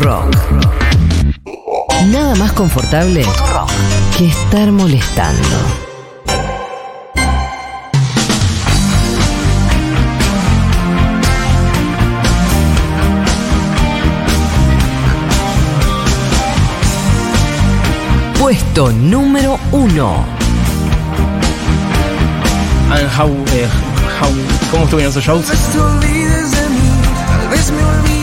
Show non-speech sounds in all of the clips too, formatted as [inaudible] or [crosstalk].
Futurock. Nada más confortable que estar molestando. Puesto número uno. And how, eh, how- ¿Cómo estuvieron esos shows? Mi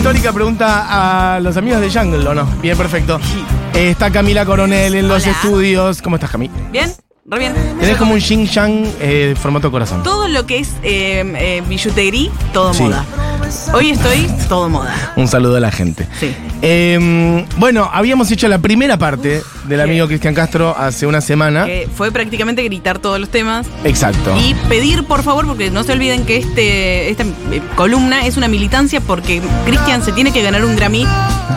histórica pregunta a los amigos de Jungle, ¿o no? Bien, perfecto. Eh, está Camila Coronel en los Hola. estudios. ¿Cómo estás, Cami? ¿Bien? Re bien. Tenés como un Xing Yang eh, formato corazón. Todo lo que es eh, eh, billutería, todo Sí. moda. Hoy estoy todo moda. Un saludo a la gente. Sí. Eh, bueno, habíamos hecho la primera parte del amigo Cristian Castro hace una semana. Que fue prácticamente gritar todos los temas Exacto. y pedir por favor, porque no se olviden que este esta eh, columna es una militancia porque Cristian se tiene que ganar un Grammy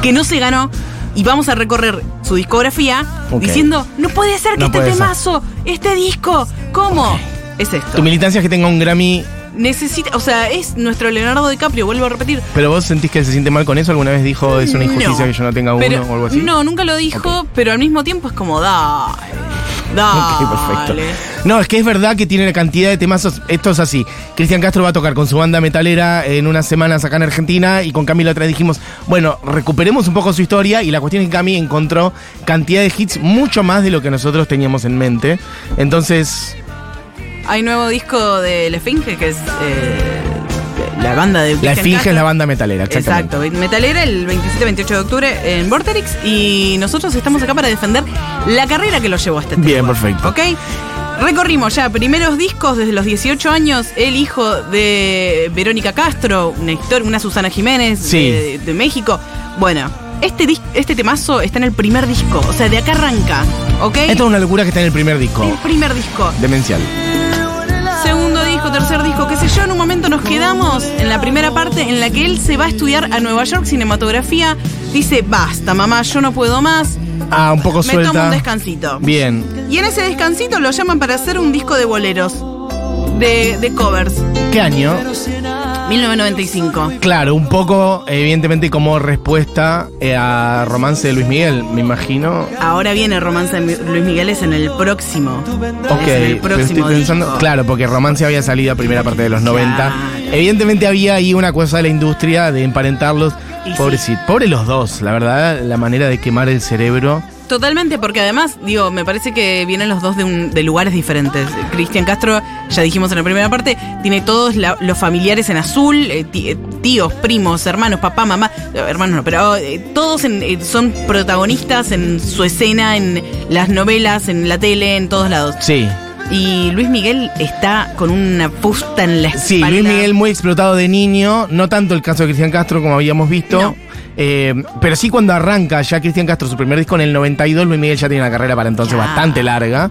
que no se ganó. Y vamos a recorrer su discografía diciendo, no puede ser que No este ser. temazo, este disco, ¿cómo? Es esto. Tu militancia es que tenga un Grammy, Necesita, o sea, es nuestro Leonardo DiCaprio, vuelvo a repetir. pero vos sentís que se siente mal con eso. ¿Alguna vez dijo es una injusticia No. que yo no tenga uno Pero- o algo así? No, nunca lo dijo, pero al mismo tiempo es como, dale, dale. Ok, perfecto. No, es que es verdad que tiene una cantidad de temazos. Esto es así. Cristian Castro va a tocar con su banda metalera en unas semanas acá en Argentina y con Camilo otra vez dijimos, bueno, recuperemos un poco su historia y la cuestión es que Cami encontró cantidad de hits mucho más de lo que nosotros teníamos en mente. Entonces, Hay nuevo disco de La Esfinge, que es eh, la banda de La Esfinge es la banda metalera, exactamente. Exacto, Metalera el 27-28 de octubre en Vorterix y nosotros estamos acá para defender la carrera que lo llevó a este Bien, tipo. perfecto. ¿Ok? Recorrimos ya primeros discos desde los 18 años, el hijo de Verónica Castro, una historia, una Susana Jiménez Sí. de, de México. Bueno, este, este temazo está en el primer disco, o sea, de acá arranca, ¿ok? Esto es una locura que está en el primer disco. El primer disco. Demencial. Tercer disco, qué sé yo, en un momento nos quedamos en la primera parte en la que él se va a estudiar a Nueva York cinematografía. Dice, basta, mamá, yo no puedo más. Ah, un poco Me tomo un suelta. descansito. Bien. Y en ese descansito lo llaman para hacer un disco de boleros. De, de covers. ¿Qué año? 1995. Claro, un poco, evidentemente, como respuesta eh, a Romance de Luis Miguel, me imagino. Ahora viene Romance de Luis Miguel, es en el próximo. Ok, Es en el pero estoy próximo pensando. disco. Claro, porque Romance había salido a primera parte de los 90. Claro. Evidentemente había ahí una cosa de la industria de emparentarlos. Y sí. Pobrecito. Pobre los dos, la verdad, la manera de quemar el cerebro. Totalmente, porque además, digo, me parece que vienen los dos de, un- de lugares diferentes. Cristian Castro, ya dijimos en la primera parte, tiene todos la- los familiares en azul, eh, eh, tíos, primos, hermanos, papá, mamá, eh, hermanos no, pero eh, todos en- eh, son protagonistas en su escena, en las novelas, en la tele, en todos lados. Sí. Y Luis Miguel está con una fusta en la espalda. Sí, Luis Miguel muy explotado de niño, no tanto el caso de Cristian Castro como habíamos visto. No. Eh, pero sí cuando arranca ya Cristian Castro su primer disco en el 92, Luis Miguel ya tiene una carrera para entonces bastante larga.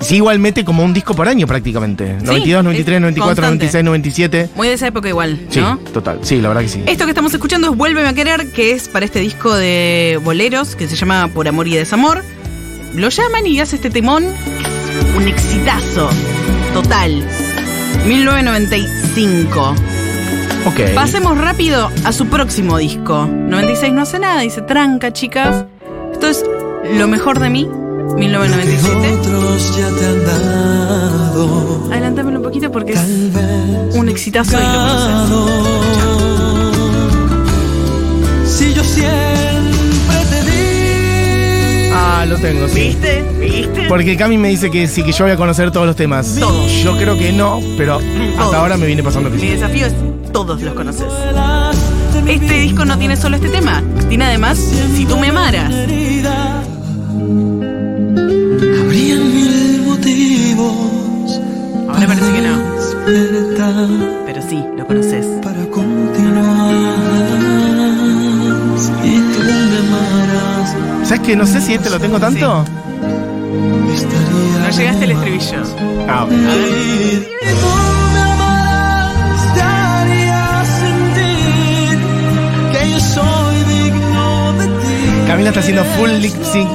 Sí, igual mete como un disco por año prácticamente. 92, 93, es 94, constante. 96, 97. Muy de esa época igual, Sí, ¿no? total. Sí, la verdad que sí. Esto que estamos escuchando es Vuélveme a querer, que es para este disco de boleros que se llama Por amor y desamor. Lo llaman y hace este temón, es un exitazo total. 1995. Ok. Pasemos rápido a su próximo disco. 96 no hace nada, dice tranca, chicas. Esto es Lo mejor de mí, 1997. Otros ya te han dado, Adelantámelo un poquito porque es un exitazo y lo conoces. Si yo di. Ah, lo tengo, sí. ¿Viste? ¿Viste? Porque Cami me dice que sí, que yo voy a conocer todos los temas. Todos. Yo creo que no, pero Todos. hasta ahora me viene pasando que Mi sí. desafío es todos los conoces. Este disco no tiene solo este tema, tiene además Si tú me amaras. Habrían mil motivos. Ahora parece que no, pero sí, lo conoces. Que no sé si este lo tengo tanto? No llegaste al estribillo. Ah. Camila está haciendo full lip sync.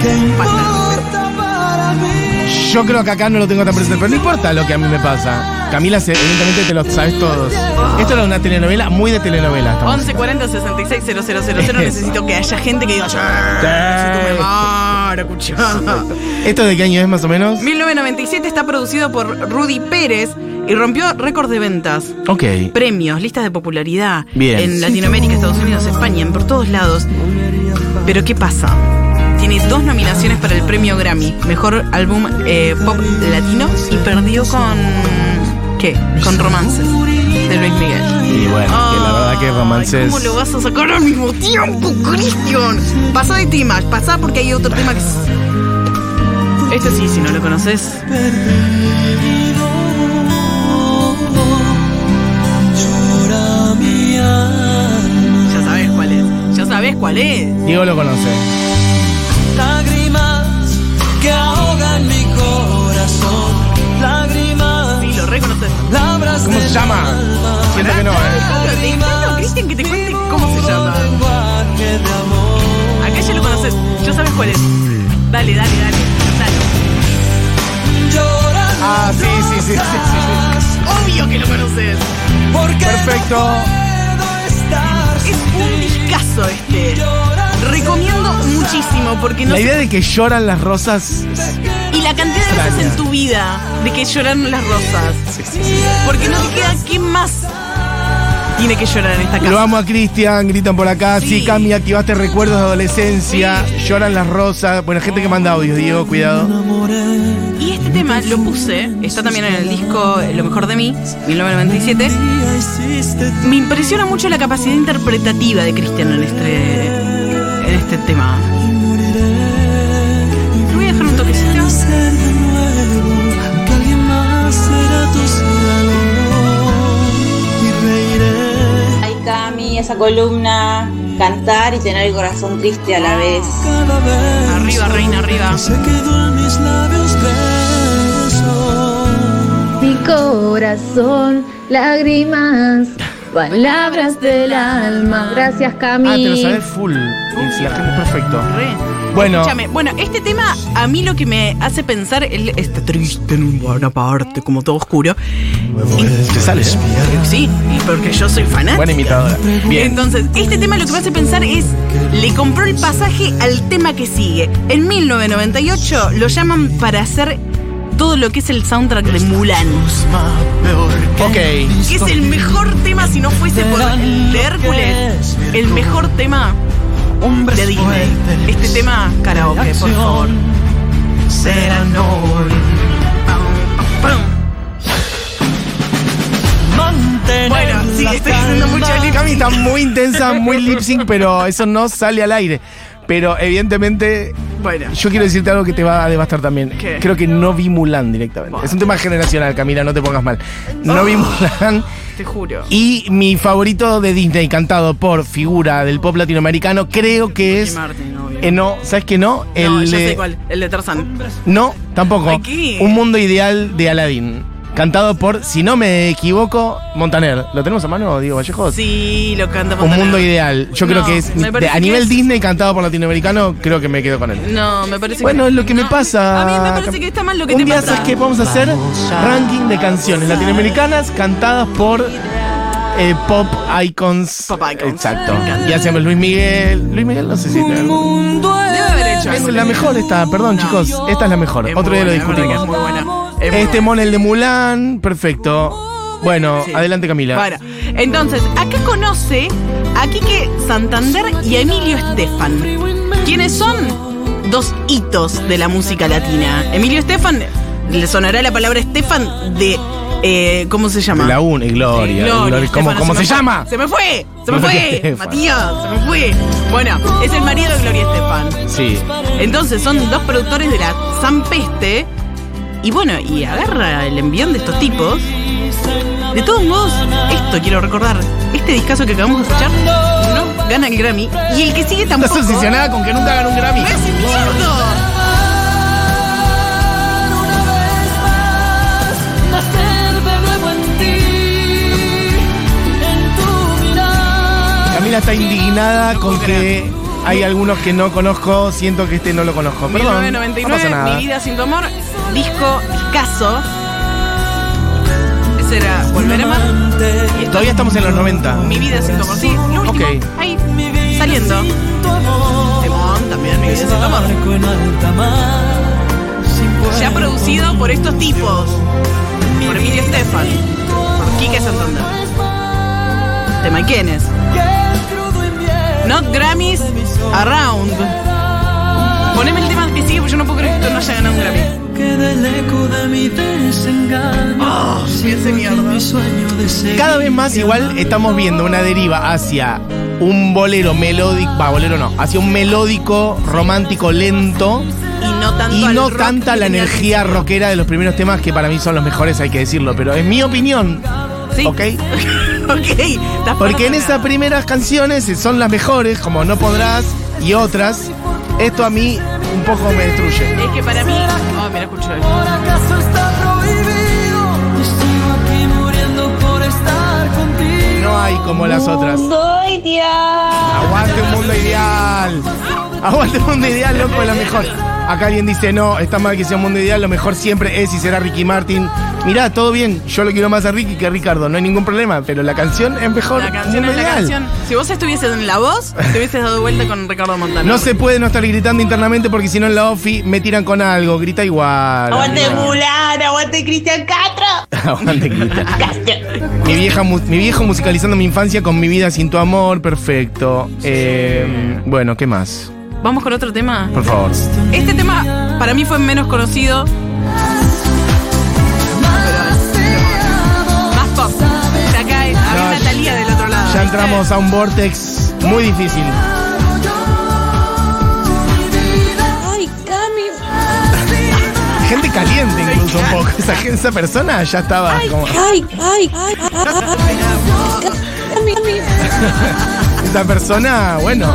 ¿Qué importa para mí? Yo creo que acá no lo tengo tan presente, pero no importa lo que a mí me pasa. Camila, evidentemente te lo sabes todos. Esto era una telenovela, muy de telenovela. estamos 1140 66 000. Necesito que haya gente que diga, "Sí, necesito me muero, escuchando". [laughs] ¿Esto de qué año es más o menos? 1997 está producido por Rudy Pérez y rompió récord de ventas. Ok. Premios, listas de popularidad Bien. en Latinoamérica, Estados Unidos, España, en por todos lados. Pero ¿qué pasa? Tiene dos nominaciones para el premio Grammy, mejor álbum eh, pop latino y perdió con ¿qué? Con Romances de Luis Miguel. Y bueno, que la verdad que romances. ¿Cómo lo vas a sacar al mismo tiempo, Cristian? Pasa de temas, pasa porque hay otro tema que es. Este sí, si no lo conoces. Ya sabes cuál es. Ya sabes cuál es. Diego lo conoce. Lágrimas que ahogan mi corazón. Lágrimas, Sí, lo reconoces. labras ¿Cómo se llama? alma. Siento que no, ¿eh? Cristian, que te cuente cómo se llama. Lenguaje de amor. Acá ya lo conoces. Ya sabes cuál es. Dale, dale, dale. Dale. Lloran Ah, sí, sí, sí, sí, sí. Obvio que lo conoces. porque Perfecto. Porque no La idea de que lloran las rosas. Y la cantidad de veces Extraña. en tu vida de que lloran las rosas. Porque no te queda qué más tiene que llorar en esta casa. Lo amo a Cristian, gritan por acá. Sí, Sí. Cami, activaste recuerdos de adolescencia. Lloran las rosas. Bueno, gente que manda audios, Diego, cuidado. Y este tema lo puse, está también en el disco Lo mejor de mí, 1997. Me impresiona mucho la capacidad interpretativa de Cristian en este, en este tema. Esa columna, cantar y tener el corazón triste a la vez. Arriba, reina, arriba. se quedó en mis labios beso. Mi corazón, lágrimas, palabras del alma. Gracias, Cami. Ah, te lo sabes full. Y la gente perfecto. Re. Bueno. Escúchame, bueno, este tema a mí lo que me hace pensar, él está triste en una parte, como todo oscuro. Te sale. Sí, y porque yo soy fanática. Buena imitadora. Bien. Entonces, este tema lo que me hace pensar es, le compró el pasaje al tema que sigue. En 1998 lo llaman para hacer todo lo que es el soundtrack de Mulan. Ok. Que es el mejor tema, si no fuese por el de Hércules, el mejor tema de Disney. Este tema, karaoke, por favor. Serán hoy Bueno, sí, estoy haciendo mucho lip está muy intensa, muy lip sync, pero eso no sale al aire. Pero evidentemente, Bueno, yo quiero decirte algo que te va a devastar también. ¿Qué? Creo que no vi Mulan directamente. Es un tema generacional, Camila, no te pongas mal. No vi Mulan. te juro. Y mi favorito de Disney, cantado por figura del pop latinoamericano, creo que es. Martin, eh, no, ¿sabes qué no? no, ya de- sé cuál, el de Tarzán. No, tampoco. Aquí. Un mundo ideal de Aladdin. Cantado por, si no me equivoco, Montaner. ¿Lo tenemos a mano, Diego Vallejos? Sí, lo canta Un Montaner. mundo ideal. Yo creo que es. de- a que nivel es- Disney cantado por latinoamericano, creo que me quedo con él. No, me parece Bueno, que. es lo que me pasa. A mí me parece que está mal lo que Un te día, pasa. ¿sabes qué? Vamos a hacer ranking de canciones latinoamericanas cantadas por eh, pop icons. Pop icons. Exacto. Y hacemos Luis Miguel. Luis Miguel, no sé si. Debe haber hecho Es la mejor esta, perdón No. chicos. Esta es la mejor. Es Otro día lo buena, que discutimos. Es muy buena. Este buena. mon el de Mulan, perfecto. Bueno, Sí. adelante Camila. Bueno, entonces, acá conoce a Quique Santander y a Emilio Estefan. ¿Quiénes son? Dos hitos de la música latina. Emilio Estefan, le sonará la palabra Estefan de. eh, ¿Cómo se llama? La UN, Gloria. Gloria, Gloria. ¿Cómo, cómo se, me fue. llama? Se me fue, se me Gloria fue, Estefan. Matías, se me fue. Bueno, es el marido de Gloria Estefan. Sí. Entonces son dos productores de la Zampeste. Y bueno, y agarra el envión de estos tipos. De todos modos, esto quiero recordar. Este discazo que acabamos de escuchar no gana el Grammy. Y el que sigue Estás tampoco. obsesionada con que nunca hagan un Grammy. ¡No es. Camila está indignada con que hay algunos que no conozco, siento que este no lo conozco. Perdón, no 1999, pasa nada. Mi vida sin tu amor, disco Caso. Ese era Volver a amar. Y esto- Todavía estamos en los 90. Mi vida sin tu amor. Sí, lo último. Ok. Ahí, saliendo. Temón, también Mi vida sin tu amor. Sin Ya producido por estos tipos. Por Emilio Estefan. Por Quique Santander. Tema ¿y quién es? Not Grammys Around. Poneme el tema que sigue porque yo no puedo creer que esto no haya ganado un Grammy. Oh, mierda. Cada vez más igual estamos viendo una deriva hacia un bolero melódico, va, bolero no, hacia un melódico, romántico, lento Y no tanto y no tanta la energía rockera de los primeros temas que para mí son los mejores, hay que decirlo, pero es mi opinión, Sí. ¿ok? [laughs] [laughs] ok. Porque en esas primeras canciones son las mejores, como No Podrás y otras. Esto a mí un poco me destruye. Es que para mí. Oh, mira, escucho esto. ¿Por acaso está prohibido? Yo sigo aquí muriendo por estar contigo. No hay como las otras. Mundo ideal. Aguante un mundo ideal. Aguante un mundo ideal, loco, es la mejor. Acá alguien dice, no, está mal que sea un mundo ideal, lo mejor siempre es y será Ricky Martin. Mirá, todo bien, yo lo quiero más a Ricky que a Ricardo, no hay ningún problema, pero la canción es mejor. La canción mundo es la ideal. canción. Si vos estuvieses en la voz, te hubieses dado vuelta con Ricardo Montana. No se puede no estar gritando internamente porque si no en la OFI me tiran con algo, grita igual. Aguante. Mulan, aguante Cristian Castro. [laughs] Aguante, Cristian. Castro. Mi, vieja, mi viejo musicalizando mi infancia con mi vida sin tu amor, perfecto. Eh, bueno, ¿qué más? Vamos con otro tema. Por favor. Este tema para mí fue menos conocido. Más pop. Acá No, una Talía del otro lado. Ya entramos a un vortex muy difícil. Ay, Cami. Gente caliente incluso un poco. Esa, esa persona ya estaba como... Ay, ay, ay, ay. Cami, Cami. [laughs] Esa persona, bueno.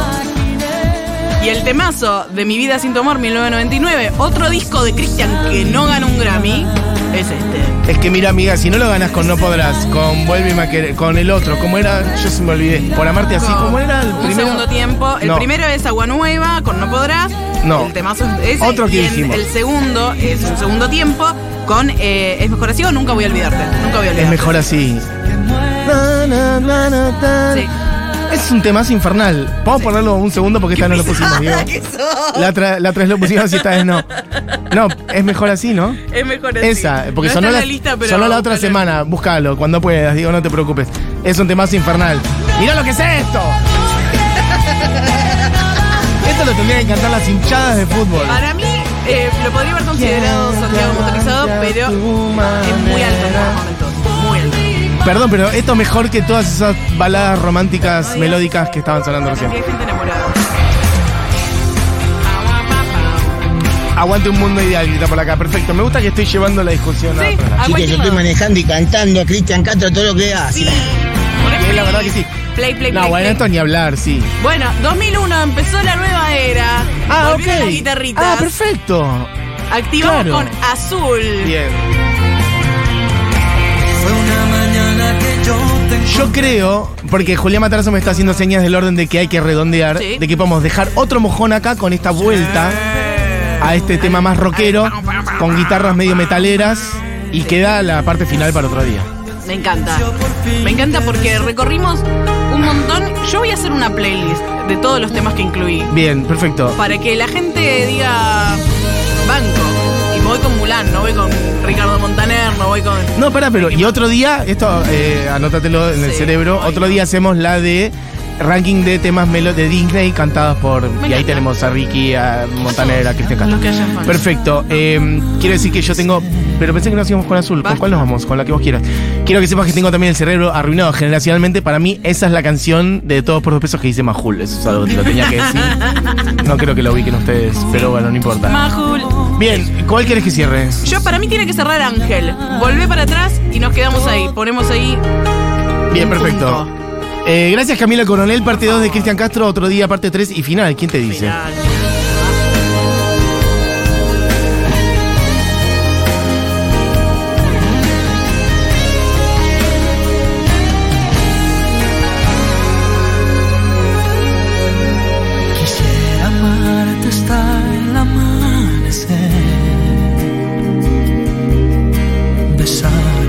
Y el temazo de Mi vida sin tu amor, 1999, otro disco de Christian que no ganó un Grammy, es este. Es que mira, amiga, si no lo ganas con No Podrás, con Vuelve a querer, con el otro, ¿cómo era? Yo se me olvidé. Por amarte así, Con ¿cómo era el un primero? segundo tiempo. El No. primero es Agua Nueva, con No Podrás. No. El temazo es ese. Otro que y dijimos. El segundo es un segundo tiempo con eh, Es mejor así o Nunca voy a olvidarte. Nunca voy a olvidarte. Es mejor así. Sí. Es un temazo infernal. Vamos a ponerlo un segundo porque esta no lo pusimos, Diego. La otra, la otra vez lo pusimos y esta vez no. No, es mejor así, ¿no? Es mejor así. Esa, porque no sonó, está la, en la lista, pero sonó la otra búscalo. semana. Búscalo, cuando puedas, digo, no te preocupes. Es un temazo infernal. ¡Mira lo que es esto! esto lo tendrían que cantar las hinchadas de fútbol. Para mí, eh, lo podría haber considerado Santiago Motorizado, pero es muy alto en. Perdón, pero esto es mejor que todas esas baladas románticas, melódicas que estaban sonando recién. Aquí hay gente enamorada. Aguante un mundo ideal, grita por acá. Perfecto. Me gusta que estoy llevando la discusión a Sí, lado. aguante Chicos, yo estoy manejando y cantando a Cristian Castro todo lo que hace. Sí. Sí, la verdad que sí. Play, play, No, play, bueno, play. esto ni hablar, sí. Bueno, 2001 empezó la nueva era. Ah, Volvieron ok. las guitarritas. Ah, perfecto. Activamos claro. con Azul. Bien. Creo, porque Julián Matarazo me está haciendo señas del orden de que hay que redondear, Sí. de que podemos dejar otro mojón acá con esta vuelta a este tema más rockero, con guitarras medio metaleras, y queda la parte final para otro día. Me encanta. Me encanta porque recorrimos un montón. Yo voy a hacer una playlist de todos los temas que incluí. Bien, perfecto. Para que la gente diga banco. Voy con Mulan, no voy con Ricardo Montaner, no voy con. No, pará, pero y otro día, esto eh, anótatelo en el cerebro, voy. otro día hacemos la de ranking de temas melo de Disney cantados por... y ahí tenemos a Ricky, a Montaner, a Cristian Castro. Perfecto. eh, quiero decir que yo tengo... Pero pensé que nos íbamos con azul. ¿Con Basta. cuál nos vamos? Con la que vos quieras. Quiero que sepas que tengo también el cerebro arruinado generacionalmente. Para mí, esa es la canción de Todos por dos pesos que dice Majul. Eso es algo que lo tenía que decir. No creo que lo ubiquen ustedes, pero bueno, no importa. Majul. Bien, ¿cuál quieres que cierre? Yo para mí tiene que cerrar Ángel. Volvé para atrás y nos quedamos ahí. Ponemos ahí. Bien, perfecto. Eh, gracias Camila Coronel, parte 2 de Cristian Castro, otro día, parte 3 y final. ¿Quién te dice? Final. Quisiera amarte hasta el amanecer, besar